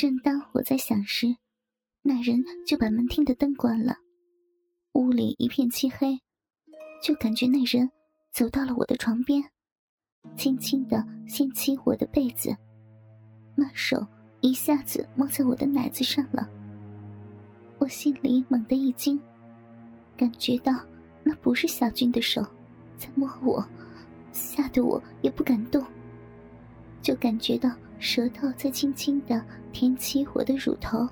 正当我在想时，那人就把门厅的灯关了，屋里一片漆黑，就感觉那人走到了我的床边，轻轻的掀起我的被子，那手一下子摸在我的奶子上了。我心里猛地一惊，感觉到那不是小军的手在摸我，吓得我也不敢动，就感觉到舌头在轻轻的舔起我的乳头。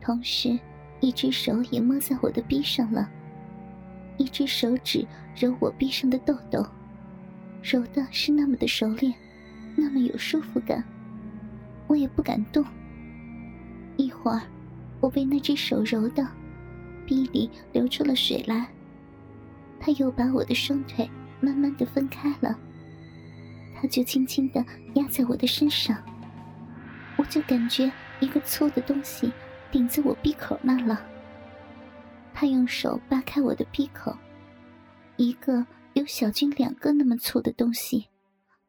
同时，一只手也摸在我的臂上了，一只手指揉我臂上的痘痘，揉的是那么的熟练，那么有舒服感，我也不敢动。一会儿，我被那只手揉的，臂里流出了水来，他又把我的双腿慢慢的分开了，他就轻轻的压在我的身上，我就感觉一个粗的东西。顶在我闭口那了。他用手扒开我的闭口，一个有小军两个那么粗的东西，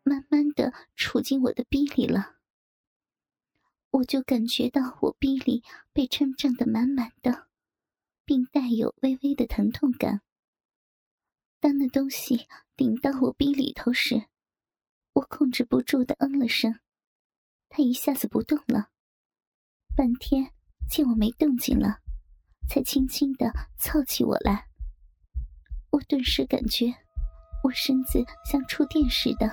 慢慢的杵进我的逼里了。我就感觉到我逼里被撑胀的满满的，并带有微微的疼痛感。当那东西顶到我逼里头时，我控制不住的嗯了声，他一下子不动了，半天。见我没动静了，才轻轻的凑起我来。我顿时感觉我身子像触电似的，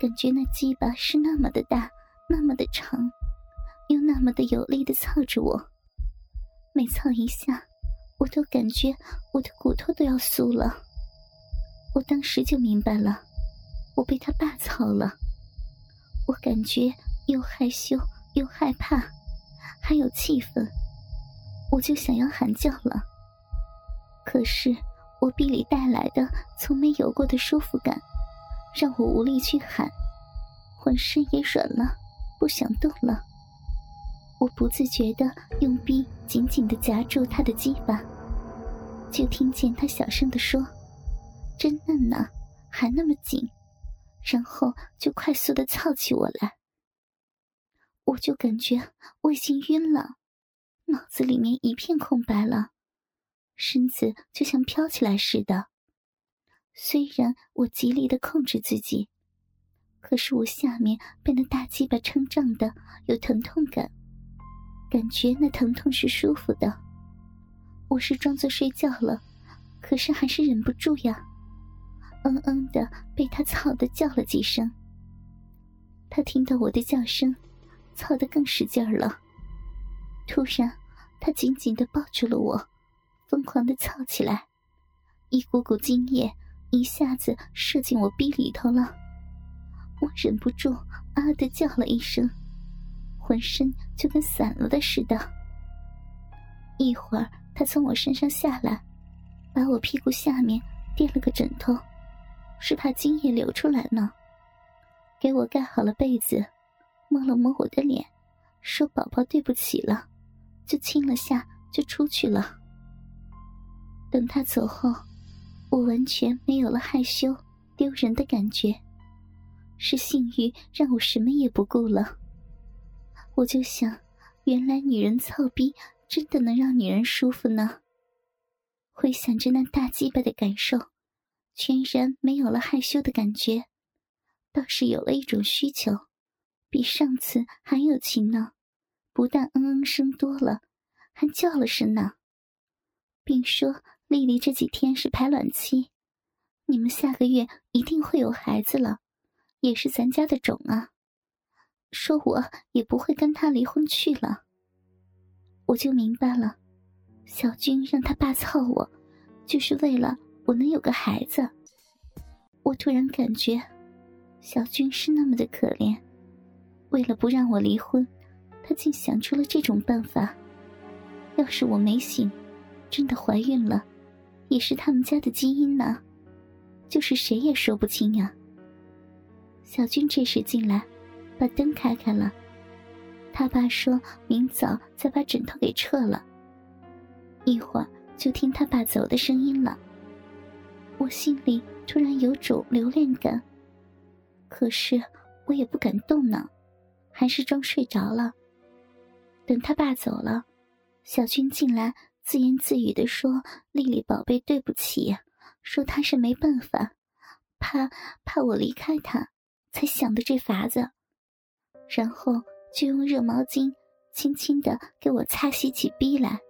感觉那鸡巴是那么的大，那么的长，又那么的有力的操着我。每操一下，我都感觉我的骨头都要酥了。我当时就明白了，我被他爸操了。我感觉又害羞又害怕。还有气氛，我就想要喊叫了。可是我臂里带来的从没有过的舒服感，让我无力去喊，浑身也软了，不想动了。我不自觉的用臂紧紧的夹住他的鸡巴，就听见他小声的说：“真嫩呐，还那么紧。”然后就快速的操起我来。我就感觉我已经晕了，脑子里面一片空白了，身子就像飘起来似的。虽然我极力的控制自己，可是我下面被那大鸡巴撑胀的有疼痛感，感觉那疼痛是舒服的。我是装作睡觉了，可是还是忍不住呀，嗯嗯的被他操的叫了几声。他听到我的叫声。操的更使劲儿了。突然，他紧紧的抱住了我，疯狂的操起来，一股股精液一下子射进我逼里头了。我忍不住啊的叫了一声，浑身就跟散了的似的。一会儿，他从我身上下来，把我屁股下面垫了个枕头，是怕精液流出来呢。给我盖好了被子。摸了摸我的脸，说：“宝宝，对不起了。”就亲了下，就出去了。等他走后，我完全没有了害羞、丢人的感觉，是性欲让我什么也不顾了。我就想，原来女人操逼真的能让女人舒服呢。回想着那大鸡巴的感受，全然没有了害羞的感觉，倒是有了一种需求。比上次还有情呢，不但嗯嗯声多了，还叫了声呢，并说丽丽这几天是排卵期，你们下个月一定会有孩子了，也是咱家的种啊。说我也不会跟他离婚去了，我就明白了，小军让他爸操我，就是为了我能有个孩子。我突然感觉，小军是那么的可怜。为了不让我离婚，他竟想出了这种办法。要是我没醒，真的怀孕了，也是他们家的基因呢，就是谁也说不清呀。小军这时进来，把灯开开了。他爸说明早再把枕头给撤了。一会儿就听他爸走的声音了。我心里突然有种留恋感，可是我也不敢动呢。还是装睡着了，等他爸走了，小军进来自言自语的说：“丽丽宝贝，对不起，说他是没办法，怕怕我离开他，才想的这法子。”然后就用热毛巾轻轻的给我擦洗起逼来。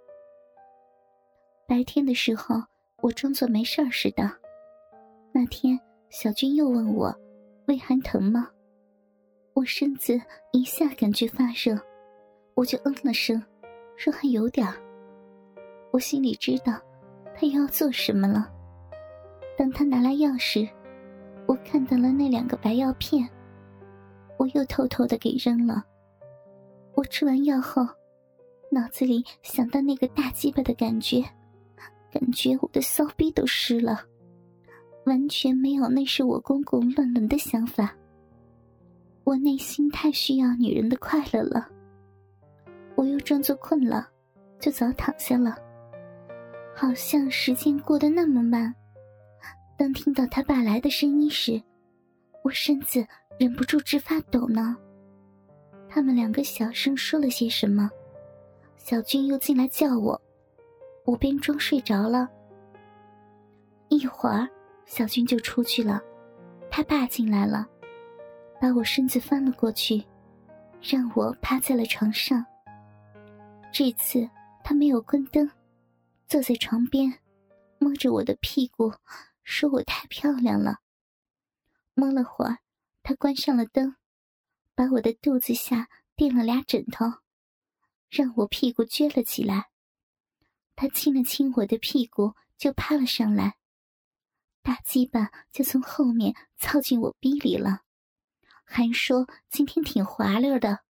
白天的时候，我装作没事儿似的。那天，小军又问我：“胃还疼吗？”我身子一下感觉发热，我就嗯了声，说还有点儿。我心里知道，他又要做什么了。等他拿来药时，我看到了那两个白药片，我又偷偷的给扔了。我吃完药后，脑子里想到那个大鸡巴的感觉，感觉我的骚逼都湿了，完全没有那是我公公乱伦的想法。我内心太需要女人的快乐了，我又装作困了，就早躺下了。好像时间过得那么慢。当听到他爸来的声音时，我身子忍不住直发抖呢。他们两个小声说了些什么，小军又进来叫我，我便装睡着了。一会儿，小军就出去了，他爸进来了。把我身子翻了过去，让我趴在了床上。这次他没有关灯，坐在床边，摸着我的屁股，说我太漂亮了。摸了会儿，他关上了灯，把我的肚子下垫了俩枕头，让我屁股撅了起来。他亲了亲我的屁股，就趴了上来，大鸡巴就从后面操进我逼里了。还说今天挺滑溜的，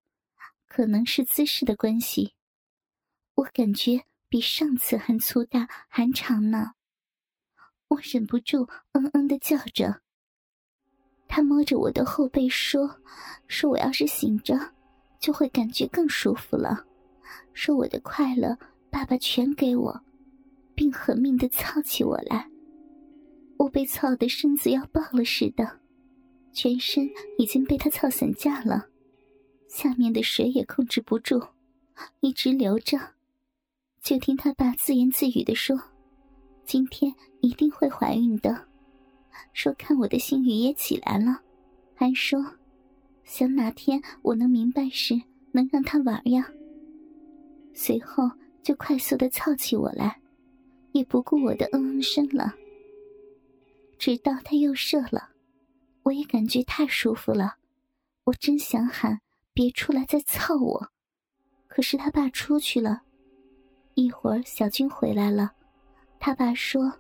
可能是姿势的关系，我感觉比上次还粗大还长呢。我忍不住嗯嗯的叫着。他摸着我的后背说：“说我要是醒着，就会感觉更舒服了。说我的快乐，爸爸全给我，并狠命的操起我来。我被操的身子要爆了似的。”全身已经被他操散架了，下面的水也控制不住，一直流着。就听他爸自言自语的说：“今天一定会怀孕的。”说看我的性欲也起来了，还说想哪天我能明白时能让他玩呀。随后就快速的操起我来，也不顾我的嗯嗯声了，直到他又射了。我也感觉太舒服了，我真想喊别出来再操我，可是他爸出去了。一会儿小军回来了，他爸说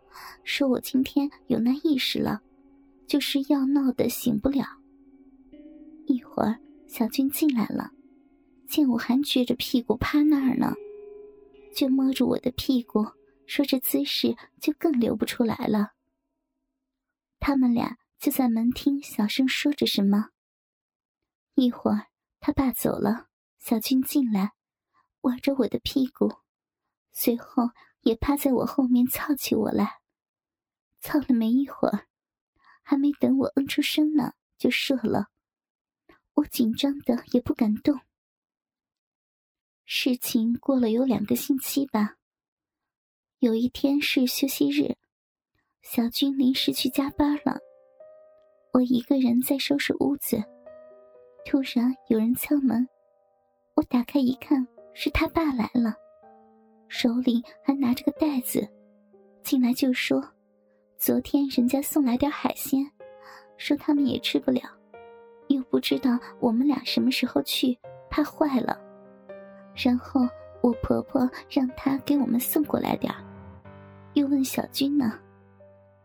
说我今天有那意识了，就是要闹的醒不了。一会儿小军进来了，见我还撅着屁股趴那儿呢，就摸着我的屁股，说这姿势就更流不出来了。他们俩。就在门厅小声说着什么。一会儿，他爸走了，小军进来，玩着我的屁股，随后也趴在我后面操起我来。操了没一会儿，还没等我嗯出声呢，就射了。我紧张的也不敢动。事情过了有两个星期吧。有一天是休息日，小军临时去加班了。我一个人在收拾屋子，突然有人敲门，我打开一看，是他爸来了，手里还拿着个袋子，进来就说：“昨天人家送来点海鲜，说他们也吃不了，又不知道我们俩什么时候去，怕坏了。然后我婆婆让他给我们送过来点又问小军呢，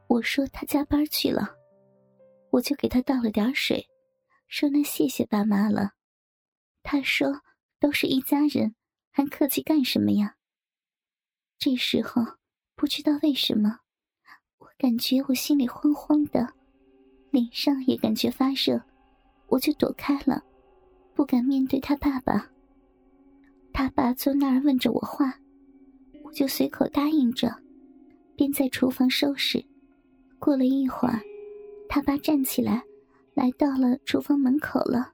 我说他加班去了。”我就给他倒了点水，说：“那谢谢爸妈了。”他说：“都是一家人，还客气干什么呀？”这时候不知道为什么，我感觉我心里慌慌的，脸上也感觉发热，我就躲开了，不敢面对他爸爸。他爸坐那儿问着我话，我就随口答应着，便在厨房收拾。过了一会儿。他爸站起来，来到了厨房门口了。